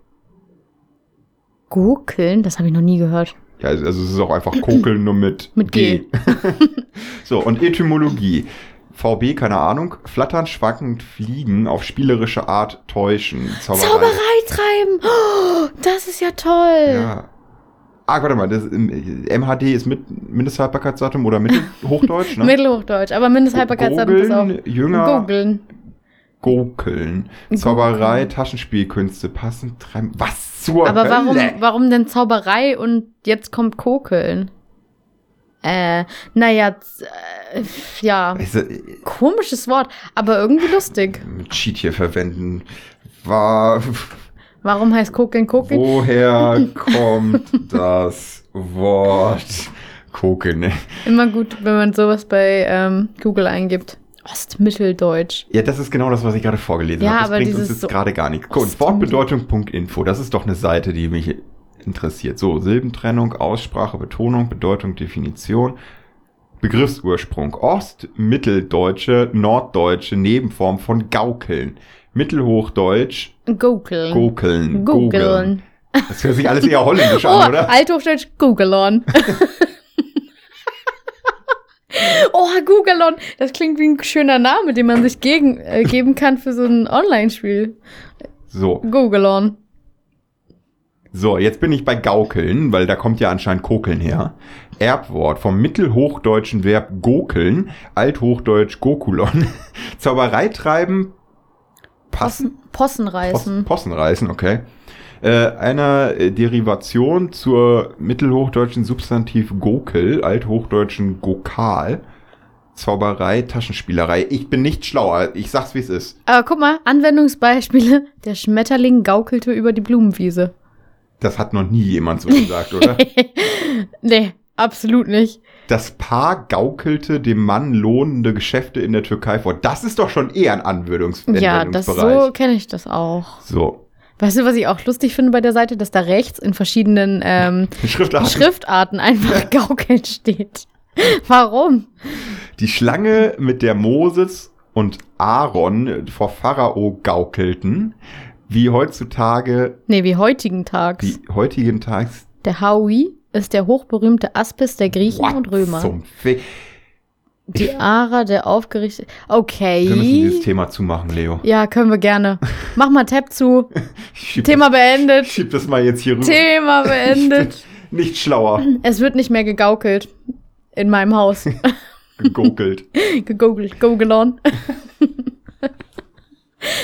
S2: Gurkeln? Das habe ich noch nie gehört.
S1: Ja, also also es ist auch einfach kokeln nur mit,
S2: Mit G.
S1: so, und Etymologie. VB, keine Ahnung. Flattern, schwankend, fliegen, auf spielerische Art täuschen. Zauberei.
S2: Zauberei treiben! Oh, das ist ja toll!
S1: Ja. Ah, warte mal, das, ähm, MHD ist mit Mindesthaltbarkeitsdatum oder Mittelhochdeutsch, ne?
S2: Mittelhochdeutsch, aber Mindesthaltbarkeitsdatum ist auch.
S1: Gogeln, Jünger,
S2: Googeln.
S1: Gokeln, Zauberei, Taschenspielkünste, passend treiben. Was zur
S2: Aber warum,
S1: Hölle?
S2: warum denn Zauberei und jetzt kommt Kokeln? Äh, naja, äh, ja,
S1: Weißt du,
S2: komisches Wort, aber irgendwie lustig.
S1: Cheat hier verwenden. War,
S2: Warum heißt Kokeln Kokeln?
S1: woher kommt das Wort Kokeln?
S2: Immer gut, wenn man sowas bei ähm, Google eingibt. Ostmitteldeutsch.
S1: Ja, das ist genau das, was ich gerade vorgelesen
S2: Ja,
S1: habe. Das
S2: aber
S1: bringt uns jetzt
S2: so-
S1: gerade gar nichts. Guck, Wortbedeutung.info, das ist doch eine Seite, die mich interessiert. So, Silbentrennung, Aussprache, Betonung, Bedeutung, Definition. Begriffsursprung. Ost, Mitteldeutsche, Norddeutsche, Nebenform von Gaukeln. Mittelhochdeutsch,
S2: Googeln.
S1: Gokeln.
S2: Googeln.
S1: Das hört sich alles eher holländisch
S2: Oh,
S1: an, oder?
S2: Althochdeutsch Googelon. oh, Googelon. Das klingt wie ein schöner Name, den man sich gegen, äh, geben kann für so ein Online-Spiel.
S1: So,
S2: Googelon.
S1: So, jetzt bin ich bei Gaukeln, weil da kommt ja anscheinend Kokeln her. Erbwort vom mittelhochdeutschen Verb gokeln, althochdeutsch gokulon, Zauberei treiben, passen,
S2: Possen, Possen
S1: Possen,
S2: reißen.
S1: Possen reißen, okay. Äh, einer äh, Derivation zur mittelhochdeutschen Substantiv gokel, althochdeutschen gokal, Zauberei, Taschenspielerei. Ich bin nicht schlauer, ich sag's wie es ist.
S2: Aber guck mal, Anwendungsbeispiele. Der Schmetterling gaukelte über die Blumenwiese.
S1: Das hat noch nie jemand so gesagt, oder?
S2: nee, absolut nicht.
S1: Das Paar gaukelte dem Mann lohnende Geschäfte in der Türkei vor. Das ist doch schon eher ein Anwendungs
S2: Ja, das
S1: Anwendungsbereich.
S2: so kenne ich das auch.
S1: so.
S2: Weißt du, was ich auch lustig finde bei der Seite, dass da rechts in verschiedenen ähm,
S1: Schriftarten.
S2: Schriftarten einfach gaukeln steht. Warum?
S1: Die Schlange, mit der Moses und Aaron vor Pharao gaukelten, wie heutzutage,
S2: Nee, wie heutigen Tags.
S1: wie heutigen Tags.
S2: Der Haui ist der hochberühmte Aspis der Griechen
S1: What
S2: und Römer.
S1: Zum Fe
S2: Die Ara der aufgerichtete. Okay.
S1: Wir müssen dieses Thema zumachen, Leo.
S2: ja, können wir gerne. Mach mal Tab zu. Thema beendet.
S1: das, schieb das mal jetzt hier rüber.
S2: Thema beendet.
S1: Nicht schlauer.
S2: Es wird nicht mehr gegaukelt. In meinem Haus.
S1: Gegokelt.
S2: Gegoogelt. Gogelon.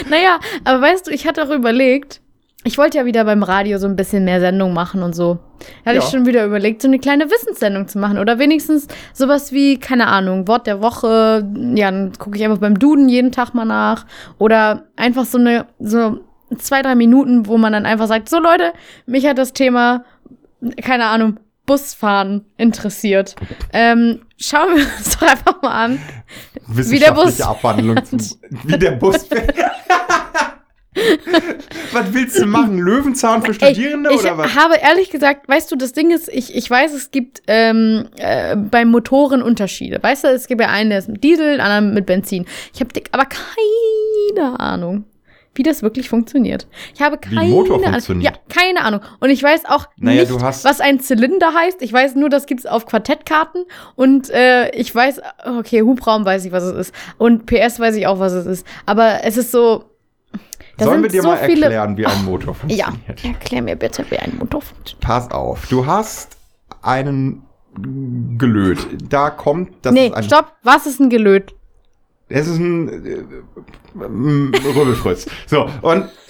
S2: naja, aber weißt du, ich hatte auch überlegt, ich wollte ja wieder beim Radio so ein bisschen mehr Sendung machen und so. Da hatte
S1: Ja.
S2: ich schon wieder überlegt, so eine kleine Wissenssendung zu machen. Oder wenigstens sowas wie, keine Ahnung, Wort der Woche. Ja, dann gucke ich einfach beim Duden jeden Tag mal nach. Oder einfach so eine, so zwei, drei Minuten, wo man dann einfach sagt, so Leute, mich hat das Thema, keine Ahnung, Busfahren interessiert. Ähm, schauen wir uns doch einfach mal an.
S1: Wissenschaftliche
S2: Bus
S1: Abwandlung zu, wie der Bus fährt. was willst du machen? Löwenzahn für Studierende
S2: Ey, ich
S1: oder was?
S2: habe ehrlich gesagt, weißt du, das Ding ist, ich, ich weiß, es gibt ähm, äh, bei Motoren Unterschiede. Weißt du, es gibt ja einen, der ist mit Diesel, einen anderen mit Benzin. Ich habe aber keine Ahnung, wie das wirklich funktioniert. Ich habe
S1: Wie
S2: keine
S1: ein Motor
S2: Ahnung.
S1: funktioniert.
S2: Ja, keine Ahnung. Und ich weiß auch
S1: Naja,
S2: nicht, was ein Zylinder heißt. Ich weiß nur, das gibt's auf Quartettkarten. Und äh, ich weiß, okay, Hubraum weiß ich, was es ist. Und PS weiß ich auch, was es ist. Aber es ist so. Da
S1: Sollen wir dir
S2: so
S1: mal
S2: viele-
S1: erklären, wie ein Motor
S2: Ja,
S1: funktioniert?
S2: erklär mir bitte, wie ein Motor funktioniert.
S1: Pass auf, du hast einen Gelöt. Da kommt das
S2: nee,
S1: ein,
S2: stopp. Was ist ein Gelöt?
S1: Es ist ein äh, ähm, Rübelfritz. So, und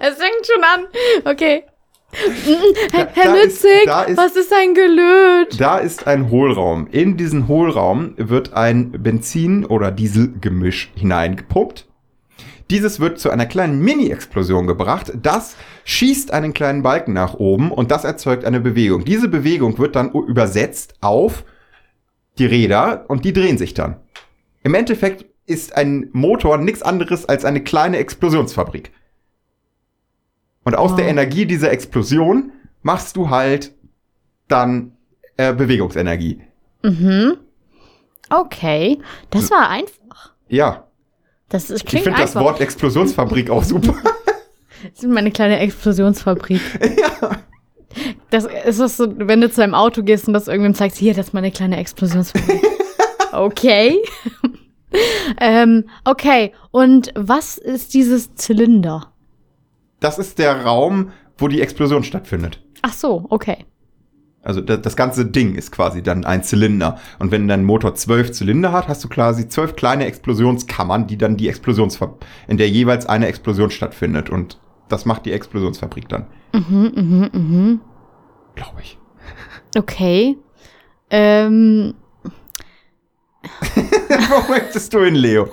S2: Es fängt schon an. Okay. Herr,
S1: Da-
S2: Herr Lützig, was ist ein Gelöt?
S1: da ist ein Hohlraum. In diesen Hohlraum wird ein Benzin- oder Dieselgemisch hineingepumpt. Dieses wird zu einer kleinen Mini-Explosion gebracht. Das schießt einen kleinen Balken nach oben und das erzeugt eine Bewegung. Diese Bewegung wird dann übersetzt auf die Räder und die drehen sich dann. Im Endeffekt ist ein Motor nichts anderes als eine kleine Explosionsfabrik. Und aus
S2: Wow.
S1: der Energie dieser Explosion machst du halt dann äh, Bewegungsenergie.
S2: Mhm. Okay. Das war einfach.
S1: Ja,
S2: Das ist,
S1: ich
S2: klingt
S1: finde das. Wort Explosionsfabrik auch super.
S2: Das ist meine kleine Explosionsfabrik.
S1: ja.
S2: Das ist das so, wenn du zu einem Auto gehst und das irgendwem zeigst, hier, das ist meine kleine Explosionsfabrik. okay. ähm, okay. Und was ist dieses Zylinder?
S1: Das ist der Raum, wo die Explosion stattfindet.
S2: Ach so, okay.
S1: Also da- das ganze Ding ist quasi dann ein Zylinder. Und wenn dein Motor zwölf Zylinder hat, hast du quasi zwölf kleine Explosionskammern, die dann die Explosionsfabrik, in der jeweils eine Explosion stattfindet. Und das macht die Explosionsfabrik dann,
S2: Mhm, mhm, mhm.
S1: glaube ich.
S2: Okay. Ähm,
S1: Wo möchtest du hin, Leo?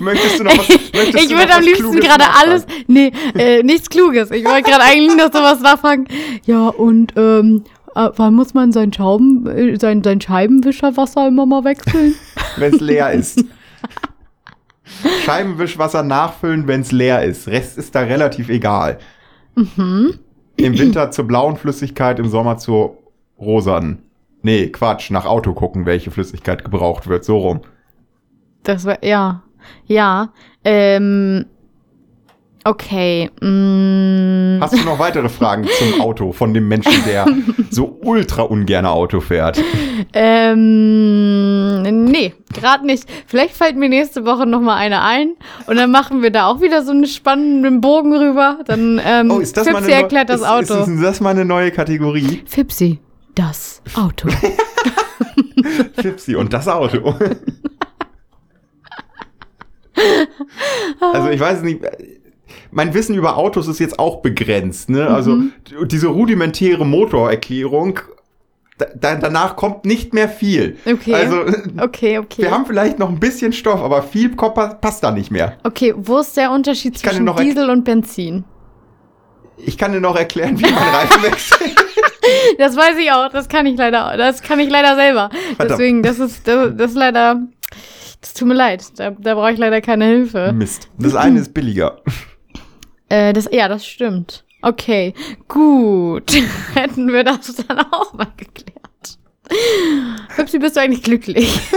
S1: Möchtest du noch was?
S2: Ich würde am
S1: was
S2: liebsten gerade alles. Nee, äh, nichts Kluges. Ich wollte gerade eigentlich noch sowas nachfragen. Ja, und ähm, äh, wann muss man sein, Schauben, äh, sein, sein Scheibenwischerwasser immer mal wechseln?
S1: wenn es leer ist. Scheibenwischwasser nachfüllen, wenn es leer ist. Rest ist da relativ egal.
S2: mhm.
S1: Im Winter zur blauen Flüssigkeit, im Sommer zur rosanen. Nee, Quatsch, nach Auto gucken, welche Flüssigkeit gebraucht wird, so rum.
S2: Das war, ja. Ja. Ähm. Okay. Mm,
S1: Hast du noch weitere Fragen zum Auto von dem Menschen, der so ultra ungern Auto fährt?
S2: ähm. Nee, gerade nicht. Vielleicht fällt mir nächste Woche noch mal eine ein und dann machen wir da auch wieder so einen spannenden Bogen rüber. Dann ähm,
S1: Oh, ist das
S2: Fipsi erklärt das
S1: ist,
S2: Auto.
S1: Ist, ist das mal eine neue Kategorie?
S2: Fipsi, das Auto.
S1: Fipsi und das Auto. also ich weiß nicht, mein Wissen über Autos ist jetzt auch begrenzt. Ne? Also
S2: Mhm.
S1: diese rudimentäre Motorerklärung, da, da, danach kommt nicht mehr viel.
S2: Okay.
S1: Also
S2: Okay, okay.
S1: wir haben vielleicht noch ein bisschen Stoff, aber viel passt da nicht mehr.
S2: okay, wo ist der Unterschied zwischen Diesel und Benzin?
S1: Ich kann dir noch erklären, wie man Reifen wechselt.
S2: Das weiß ich auch. Das kann ich leider, das kann ich leider selber.
S1: Verdammt.
S2: Deswegen, das ist, das, das ist leider, das tut mir leid. Da, da brauche ich leider keine Hilfe.
S1: Mist. Das eine ist billiger.
S2: Äh, das, ja, das stimmt. Okay, gut. Hätten wir das dann auch mal geklärt. Hübschi, bist du eigentlich glücklich?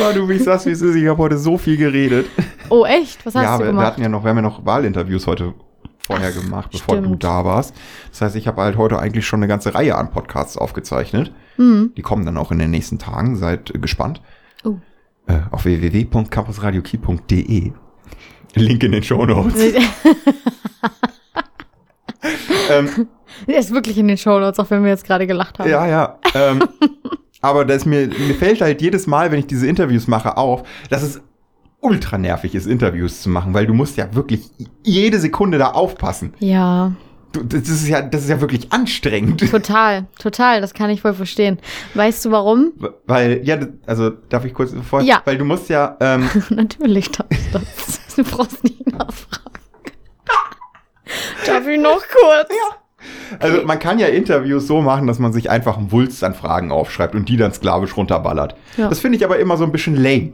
S1: Oh, du, wie ich sag's, wie es ist. Ich habe heute so viel geredet.
S2: Oh, echt? Was hast
S1: ja,
S2: du
S1: wir, wir
S2: gemacht?
S1: hatten ja noch, wir haben ja noch Wahlinterviews heute vorher gemacht, bevor du
S2: stimmt.
S1: da warst. Das heißt, ich habe halt heute eigentlich schon eine ganze Reihe an Podcasts aufgezeichnet.
S2: Hm.
S1: Die kommen dann auch in den nächsten Tagen. Seid gespannt.
S2: Oh.
S1: Äh, auf www.campusradioki.de. Link in den Show Notes. ähm,
S2: Der ist wirklich in den Shownotes, auch wenn wir jetzt gerade gelacht haben.
S1: ja, ja. Ähm, aber das mir, mir fällt halt jedes Mal, wenn ich diese Interviews mache, auf, dass es ultra nervig ist, Interviews zu machen, weil du musst ja wirklich jede Sekunde da aufpassen.
S2: Ja,
S1: das ist ja, das ist ja wirklich anstrengend.
S2: total, total. Das kann ich voll verstehen. Weißt du warum?
S1: Weil, ja, also darf ich kurz vor?
S2: Ja.
S1: Weil du musst ja, ähm,
S2: Natürlich darfst du das. Du brauchst nicht nachfragen. Darf ich noch kurz?
S1: also man kann ja Interviews so machen, dass man sich einfach einen Wulst an Fragen aufschreibt und die dann sklavisch runterballert.
S2: Ja.
S1: Das finde ich aber immer so ein bisschen lame.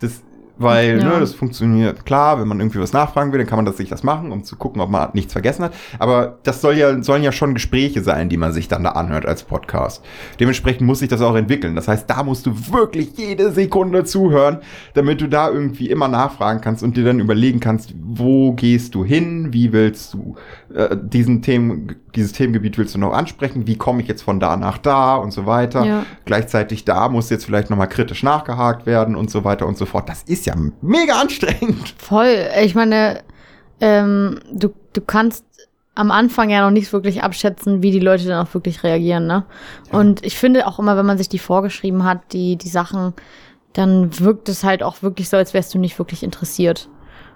S1: Das, weil,
S2: Ja.
S1: ne, das funktioniert klar, wenn man irgendwie was nachfragen will, dann kann man das sich das machen, um zu gucken, ob man nichts vergessen hat. Aber das soll ja, sollen ja schon Gespräche sein, die man sich dann da anhört als Podcast. Dementsprechend muss sich das auch entwickeln. Das heißt, da musst du wirklich jede Sekunde zuhören, damit du da irgendwie immer nachfragen kannst und dir dann überlegen kannst, wo gehst du hin, wie willst du äh, diesen Themen, dieses Themengebiet willst du noch ansprechen, wie komme ich jetzt von da nach da und so weiter.
S2: Ja.
S1: Gleichzeitig da muss jetzt vielleicht nochmal kritisch nachgehakt werden und so weiter und so fort. Das ist ja mega anstrengend.
S2: Voll. Ich meine, ähm, du, du kannst am Anfang ja noch nicht wirklich abschätzen, wie die Leute dann auch wirklich reagieren, ne? Und ich finde auch immer, wenn man sich die vorgeschrieben hat, die, die Sachen, dann wirkt es halt auch wirklich so, als wärst du nicht wirklich interessiert.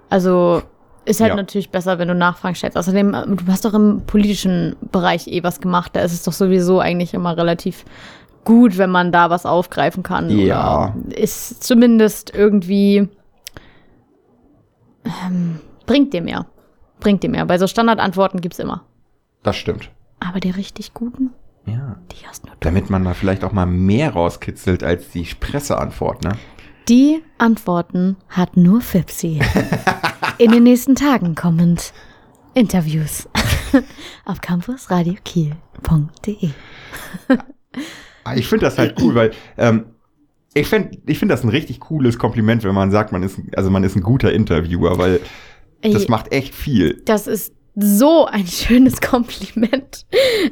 S2: Also ist halt
S1: Ja.
S2: natürlich besser, wenn du Nachfragen stellst. Außerdem, äh, du hast doch im politischen Bereich eh was gemacht. Da ist es doch sowieso eigentlich immer relativ gut, wenn man da was aufgreifen kann.
S1: Ja.
S2: Ist zumindest irgendwie ähm, bringt dir mehr. Bringt dir mehr. Bei so Standardantworten gibt's immer.
S1: Das stimmt.
S2: Aber die richtig guten,
S1: Ja.
S2: die hast nur du.
S1: Damit man da vielleicht auch mal mehr rauskitzelt als die Presseantwort, ne?
S2: Die Antworten hat nur Fipsi. In den nächsten Tagen kommend Interviews auf campusradiokiel.de.
S1: Ah, Ich finde das halt cool, weil ähm, ich finde ich find das ein richtig cooles Kompliment, wenn man sagt, man ist, ein- also man ist ein guter Interviewer, weil das
S2: Ey,
S1: macht echt viel.
S2: Das ist so ein schönes Kompliment,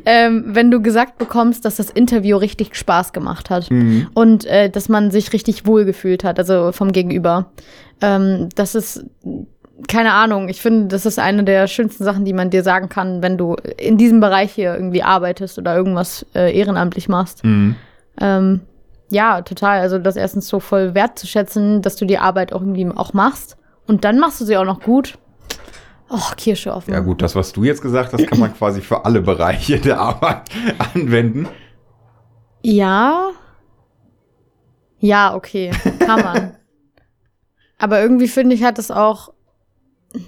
S2: ähm, wenn du gesagt bekommst, dass das Interview richtig Spaß gemacht hat
S1: Mhm.
S2: und äh, dass man sich richtig wohl gefühlt hat, also vom Gegenüber. Ähm, das ist keine Ahnung. Ich finde, das ist eine der schönsten Sachen, die man dir sagen kann, wenn du in diesem Bereich hier irgendwie arbeitest oder irgendwas äh, ehrenamtlich machst.
S1: Mhm.
S2: Ähm, ja, total. Also das erstens so voll wertzuschätzen, dass du die Arbeit auch irgendwie auch machst. Und dann machst du sie auch noch gut. Och, Kirsche offen.
S1: Ja gut, das, was du jetzt gesagt hast, kann man quasi für alle Bereiche der Arbeit anwenden.
S2: Ja. Ja, okay. Kann man. Aber irgendwie finde ich, hat es auch,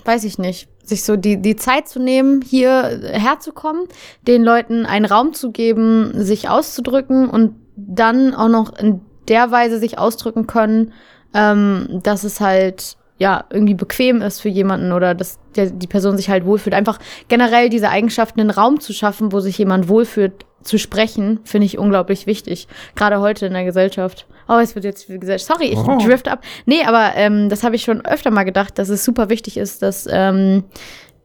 S2: weiß ich nicht, sich so die, die Zeit zu nehmen, hier herzukommen, den Leuten einen Raum zu geben, sich auszudrücken und dann auch noch in der Weise sich ausdrücken können, ähm, dass es halt ja irgendwie bequem ist für jemanden oder dass der, die Person sich halt wohlfühlt. Einfach generell diese Eigenschaften, einen Raum zu schaffen, wo sich jemand wohlfühlt, zu sprechen, finde ich unglaublich wichtig. Gerade heute in der Gesellschaft. Oh, es wird jetzt gesagt, sorry, ich
S1: Oh.
S2: drift ab. Nee, aber ähm, das habe ich schon öfter mal gedacht, dass es super wichtig ist, dass ähm,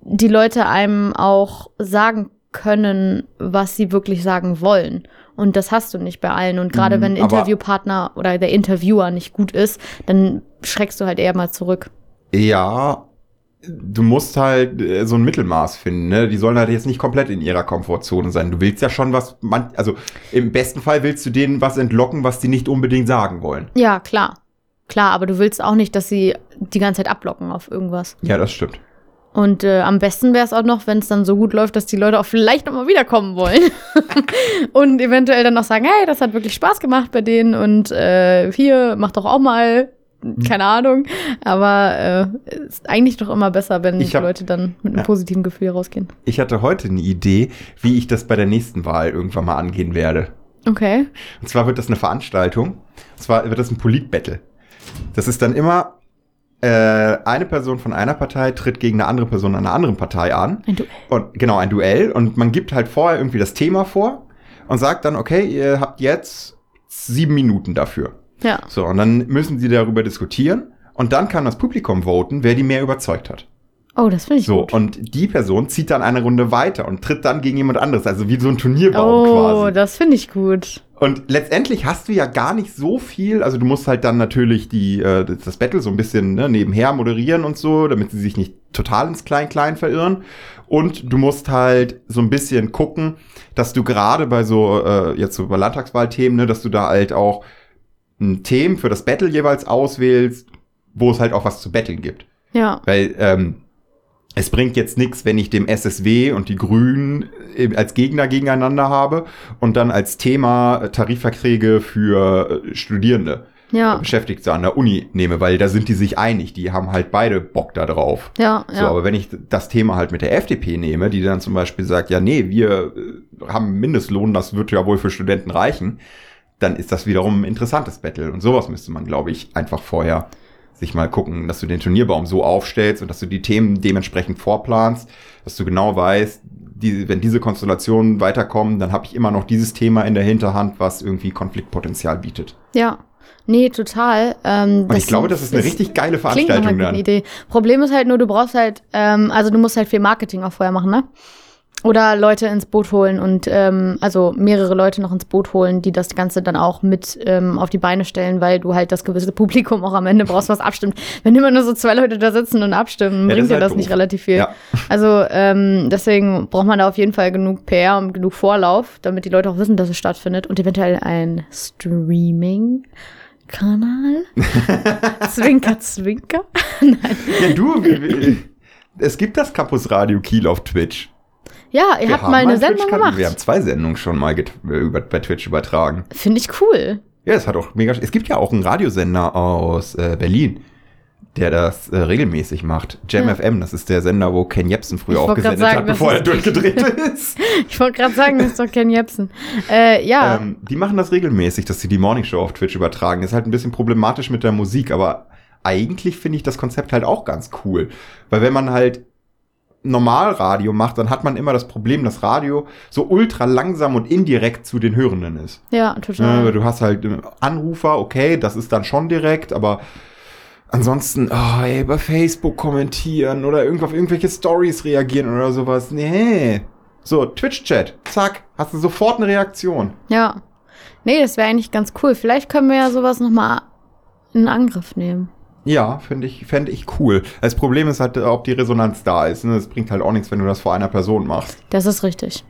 S2: die Leute einem auch sagen können, was sie wirklich sagen wollen. Und das hast du nicht bei allen. Und gerade
S1: Mhm,
S2: wenn Interviewpartner oder der Interviewer nicht gut ist, dann schreckst du halt eher mal zurück.
S1: Ja, du musst halt äh, so ein Mittelmaß finden, ne? Die sollen halt jetzt nicht komplett in ihrer Komfortzone sein. Du willst ja schon was, man, also im besten Fall willst du denen was entlocken, was die nicht unbedingt sagen wollen.
S2: Ja, klar. Klar, aber du willst auch nicht, dass sie die ganze Zeit ablocken auf irgendwas.
S1: Ja, das stimmt.
S2: Und äh, am besten wäre es auch noch, wenn es dann so gut läuft, dass die Leute auch vielleicht nochmal wiederkommen wollen. und eventuell dann noch sagen, hey, das hat wirklich Spaß gemacht bei denen und äh, hier, mach doch auch mal keine Ahnung. Aber äh, ist eigentlich doch immer besser, wenn die
S1: hab-
S2: Leute dann mit einem
S1: Ja.
S2: positiven Gefühl rausgehen.
S1: Ich hatte heute eine Idee, wie ich das bei der nächsten Wahl irgendwann mal angehen werde.
S2: Okay.
S1: Und zwar wird das eine Veranstaltung. Und zwar wird das ein Polit-Battle. Das ist dann immer äh, eine Person von einer Partei tritt gegen eine andere Person einer anderen Partei an.
S2: Ein Duell.
S1: Und genau, ein Duell. Und man gibt halt vorher irgendwie das Thema vor und sagt dann, okay, ihr habt jetzt sieben Minuten dafür.
S2: Ja.
S1: So, und dann müssen sie darüber diskutieren. Und dann kann das Publikum voten, wer die mehr überzeugt hat.
S2: Oh, das finde ich
S1: So,
S2: gut.
S1: und die Person zieht dann eine Runde weiter und tritt dann gegen jemand anderes. Also wie so ein Turnierbaum
S2: Oh,
S1: quasi.
S2: das finde ich gut.
S1: Und letztendlich hast du ja gar nicht so viel, also du musst halt dann natürlich die, äh, das Battle so ein bisschen ne, nebenher moderieren und so, damit sie sich nicht total ins Klein-Klein verirren. Und du musst halt so ein bisschen gucken, dass du gerade bei so, äh, jetzt so bei Landtagswahlthemen, ne, dass du da halt auch Themen für das Battle jeweils auswählst, wo es halt auch was zu battlen gibt.
S2: Ja.
S1: Weil ähm, es bringt jetzt nichts, wenn ich dem SSW und die Grünen äh, als Gegner gegeneinander habe und dann als Thema äh, Tarifverträge für äh, Studierende,
S2: Ja.
S1: Beschäftigte an der Uni nehme, weil da sind die sich einig, die haben halt beide Bock da drauf.
S2: Ja,
S1: So,
S2: ja.
S1: aber wenn ich das Thema halt mit der FDP nehme, die dann zum Beispiel sagt, ja, nee, wir haben Mindestlohn, das wird ja wohl für Studenten reichen, dann ist das wiederum ein interessantes Battle. Und sowas müsste man, glaube ich, einfach vorher sich mal gucken, dass du den Turnierbaum so aufstellst und dass du die Themen dementsprechend vorplanst, dass du genau weißt, die, wenn diese Konstellationen weiterkommen, dann habe ich immer noch dieses Thema in der Hinterhand, was irgendwie Konfliktpotenzial bietet.
S2: Ja. Nee, total. Ähm,
S1: Und ich glaube, das ist eine richtig geile
S2: Klingt nach einer
S1: Veranstaltung dann.
S2: Idee. Problem ist halt nur, du brauchst halt, ähm, also du musst halt viel Marketing auch vorher machen, ne? Oder Leute ins Boot holen und ähm, also mehrere Leute noch ins Boot holen, die das Ganze dann auch mit ähm, auf die Beine stellen, weil du halt das gewisse Publikum auch am Ende brauchst, was abstimmt. Wenn immer nur so zwei Leute da sitzen und abstimmen,
S1: Ja,
S2: bringt dir
S1: halt
S2: das
S1: doof.
S2: nicht relativ viel.
S1: Ja.
S2: Also ähm, deswegen braucht man da auf jeden Fall genug PR und genug Vorlauf, damit die Leute auch wissen, dass es stattfindet und eventuell ein Streaming-Kanal. zwinker, zwinker.
S1: Ja, du, wir- es gibt das Campus Radio Kiel auf Twitch.
S2: Ja, ihr
S1: Wir
S2: habt mal eine Sendung gemacht.
S1: Wir haben zwei Sendungen schon mal äh, über, bei Twitch übertragen.
S2: Finde ich cool.
S1: Ja, es hat auch mega. Es gibt ja auch einen Radiosender aus äh, Berlin, der das äh, regelmäßig macht. Jam
S2: Ja.
S1: FM, das ist der Sender, wo Ken Jebsen früher
S2: Ich
S1: auch gesendet
S2: sagen,
S1: hat, bevor er durchgedreht ist.
S2: Ich wollte gerade sagen, das ist doch Ken Jebsen. Äh, ja,
S1: Ähm, die machen das regelmäßig, dass sie die Morning Show auf Twitch übertragen. Ist halt ein bisschen problematisch mit der Musik, aber eigentlich finde ich das Konzept halt auch ganz cool. Weil wenn man halt Normalradio macht, dann hat man immer das Problem, dass Radio so ultra langsam und indirekt zu den Hörenden ist.
S2: ja,
S1: Ne,
S2: total.
S1: weil du hast halt äh, Anrufer, okay, das ist dann schon direkt, aber ansonsten, oh, ey, über Facebook kommentieren oder irgendwo auf irgendwelche Stories reagieren oder sowas. Nee. So, Twitch-Chat, zack, hast du sofort eine Reaktion.
S2: Ja. Nee, das wäre eigentlich ganz cool. Vielleicht können wir ja sowas nochmal in Angriff nehmen.
S1: Ja, finde ich, fände ich cool. Das Problem ist halt, ob die Resonanz da ist. Ne? Das bringt halt auch nichts, wenn du das vor einer Person machst.
S2: Das ist richtig.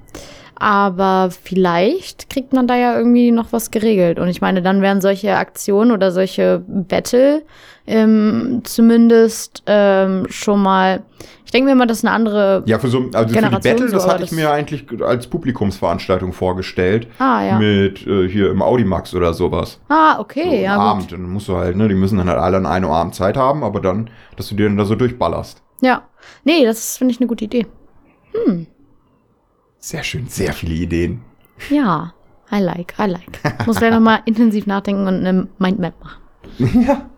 S2: Aber vielleicht kriegt man da ja irgendwie noch was geregelt. Und ich meine, dann wären solche Aktionen oder solche Battle ähm, zumindest ähm, schon mal. Ich denke mir mal, das ist eine andere.
S1: Ja, für so, also für die Battle,
S2: so,
S1: das hatte ich
S2: das-
S1: mir eigentlich als Publikumsveranstaltung vorgestellt.
S2: Ah, ja.
S1: Mit äh, hier im Audimax oder sowas.
S2: Ah,
S1: So,
S2: okay,
S1: am
S2: ja.
S1: Abend.
S2: Gut.
S1: Dann musst du halt, ne, die müssen dann halt alle an einem Abend Zeit haben, aber dann, dass du dir dann da so durchballerst.
S2: Ja. Nee, das finde ich eine gute Idee.
S1: Sehr schön, sehr viele Ideen.
S2: Ja. I like, I like. Muss gleich nochmal intensiv nachdenken und eine Mindmap machen.
S1: ja.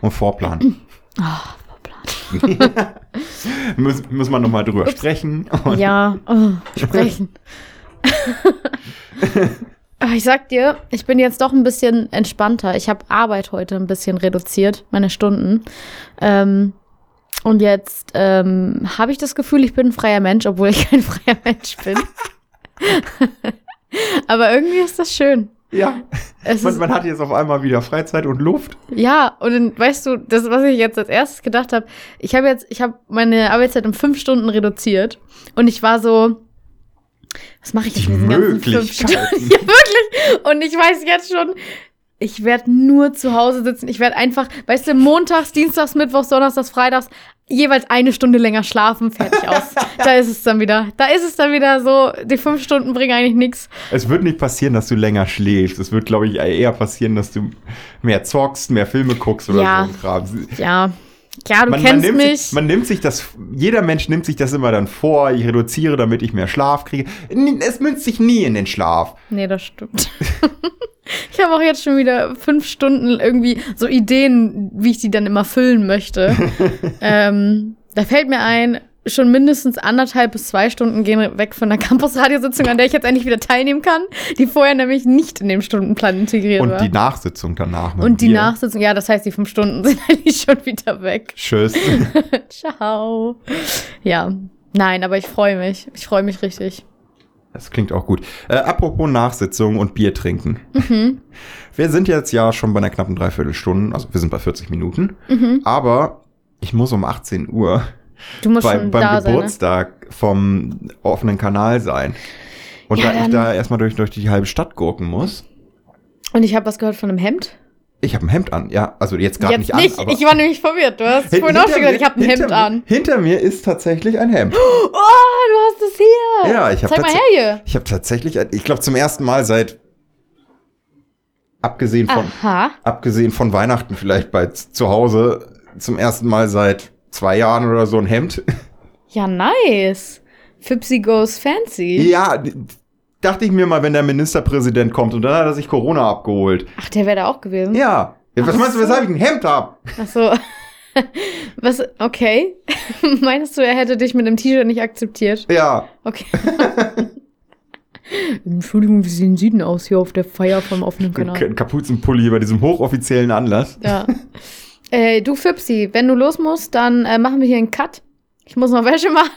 S1: Und Vorplan.
S2: Ah, Vorplan.
S1: muss, muss man nochmal drüber sprechen. Und
S2: Ja, oh, sprechen. Ich sag dir, ich bin jetzt doch ein bisschen entspannter. Ich habe Arbeit heute ein bisschen reduziert, meine Stunden. Ähm, und jetzt ähm, habe ich das Gefühl, ich bin ein freier Mensch, obwohl ich kein freier Mensch bin. Aber irgendwie ist das schön.
S1: Ja. Man, man hat jetzt auf einmal wieder Freizeit und Luft.
S2: ja, und dann, weißt du, das, was ich jetzt als erstes gedacht habe, ich habe jetzt, ich habe meine Arbeitszeit um fünf Stunden reduziert und ich war so, was mache ich jetzt mit diesen ganzen fünf. Stunden? Ja, wirklich. Und ich weiß jetzt schon, ich werde nur zu Hause sitzen. Ich werde einfach, weißt du, montags, dienstags, mittwochs, donnerstags, freitags, jeweils eine Stunde länger schlafen, fertig aus. da ist es dann wieder. Da ist es dann wieder so, die fünf Stunden bringen eigentlich nichts.
S1: Es wird nicht passieren, dass du länger schläfst. Es wird, glaube ich, eher passieren, dass du mehr zockst, mehr Filme guckst oder
S2: Ja.
S1: so Kram.
S2: Ja. Ja, du
S1: Man, man,
S2: kennst
S1: nimmt
S2: mich.
S1: sich, man nimmt sich das, jeder Mensch nimmt sich das immer dann vor, ich reduziere, damit ich mehr Schlaf kriege. Es münzt sich nie in den Schlaf.
S2: Nee, das stimmt. ich habe auch jetzt schon wieder fünf Stunden irgendwie so Ideen, wie ich die dann immer füllen möchte. ähm, da fällt mir ein, schon mindestens anderthalb bis zwei Stunden gehen weg von der Campus-Radiositzung, an der ich jetzt endlich wieder teilnehmen kann, die vorher nämlich nicht in dem Stundenplan integriert
S1: Und
S2: war.
S1: die Nachsitzung danach.
S2: Und die
S1: dir.
S2: Nachsitzung, ja, das heißt, die fünf Stunden sind eigentlich schon wieder weg.
S1: Tschüss.
S2: Ciao. Ja, nein, aber ich freue mich. Ich freue mich richtig.
S1: Das klingt auch gut. Äh, apropos Nachsitzung und Bier trinken.
S2: Mhm.
S1: Wir sind jetzt ja schon bei einer knappen Dreiviertelstunde, also wir sind bei 40 Minuten.
S2: Mhm.
S1: Aber ich muss um 18 Uhr bei, beim
S2: da sein. Ne?
S1: Geburtstag vom offenen Kanal sein. Und
S2: Ja,
S1: da ich da erstmal durch, durch die halbe Stadt gurken muss,
S2: Und ich habe was gehört von einem Hemd.
S1: Ich habe ein Hemd an. Ja, also jetzt gerade nicht,
S2: nicht.
S1: an.
S2: Ich war nämlich verwirrt. Du hast
S1: Hin-
S2: vorhin auch schon gesagt, ich habe ein Hemd an.
S1: Hinter mir ist tatsächlich ein Hemd.
S2: Oh, du hast es hier.
S1: Ja, ich habe
S2: Zeig mal her hier.
S1: Ich habe tatsächlich, ich glaube zum ersten Mal seit abgesehen von
S2: Aha.
S1: abgesehen von Weihnachten vielleicht bei zu Hause zum ersten Mal seit zwei Jahren oder so ein Hemd.
S2: Ja, nice. Fipsy goes fancy.
S1: ja, dachte ich mir mal, wenn der Ministerpräsident kommt und dann hat er sich Corona abgeholt.
S2: Ach, der wäre da auch gewesen.
S1: Ja. was
S2: Ach
S1: meinst du,
S2: so.
S1: weshalb ich ein Hemd hab?
S2: Ach so. Was, okay. Meinst du, er hätte dich mit dem T-Shirt nicht akzeptiert?
S1: Ja.
S2: Okay. Entschuldigung, wie sehen Sie denn aus hier auf der Feier vom offenen Kanal?
S1: Ein Kapuzenpulli bei diesem hochoffiziellen Anlass.
S2: Ja. äh, du Fipsi, wenn du los musst, dann äh, machen wir hier einen Cut. Ich muss noch Wäsche machen.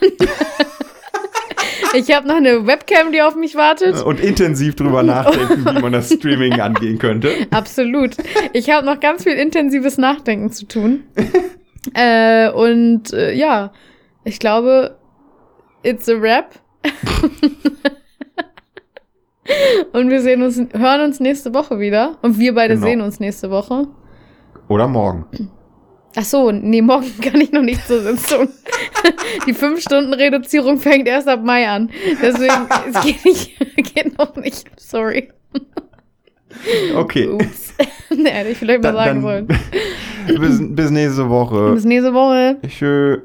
S2: Ich habe noch eine Webcam, die auf mich wartet.
S1: Und intensiv drüber nachdenken, wie man das Streaming angehen könnte.
S2: Absolut. Ich habe noch ganz viel intensives Nachdenken zu tun. äh, und äh, ja, ich glaube, it's a rap. und wir sehen uns, hören uns nächste Woche wieder. Und wir beide
S1: Genau.
S2: sehen uns nächste Woche.
S1: Oder morgen.
S2: Ach so, nee, morgen kann ich noch nicht zur Sitzung. Die 5-Stunden-Reduzierung fängt erst ab Mai an. Deswegen, es geht, nicht, geht noch nicht. Sorry.
S1: Okay.
S2: Ups. nee, hätte ich vielleicht mal sagen sollen.
S1: bis, bis nächste Woche.
S2: Bis nächste Woche.
S1: Tschö.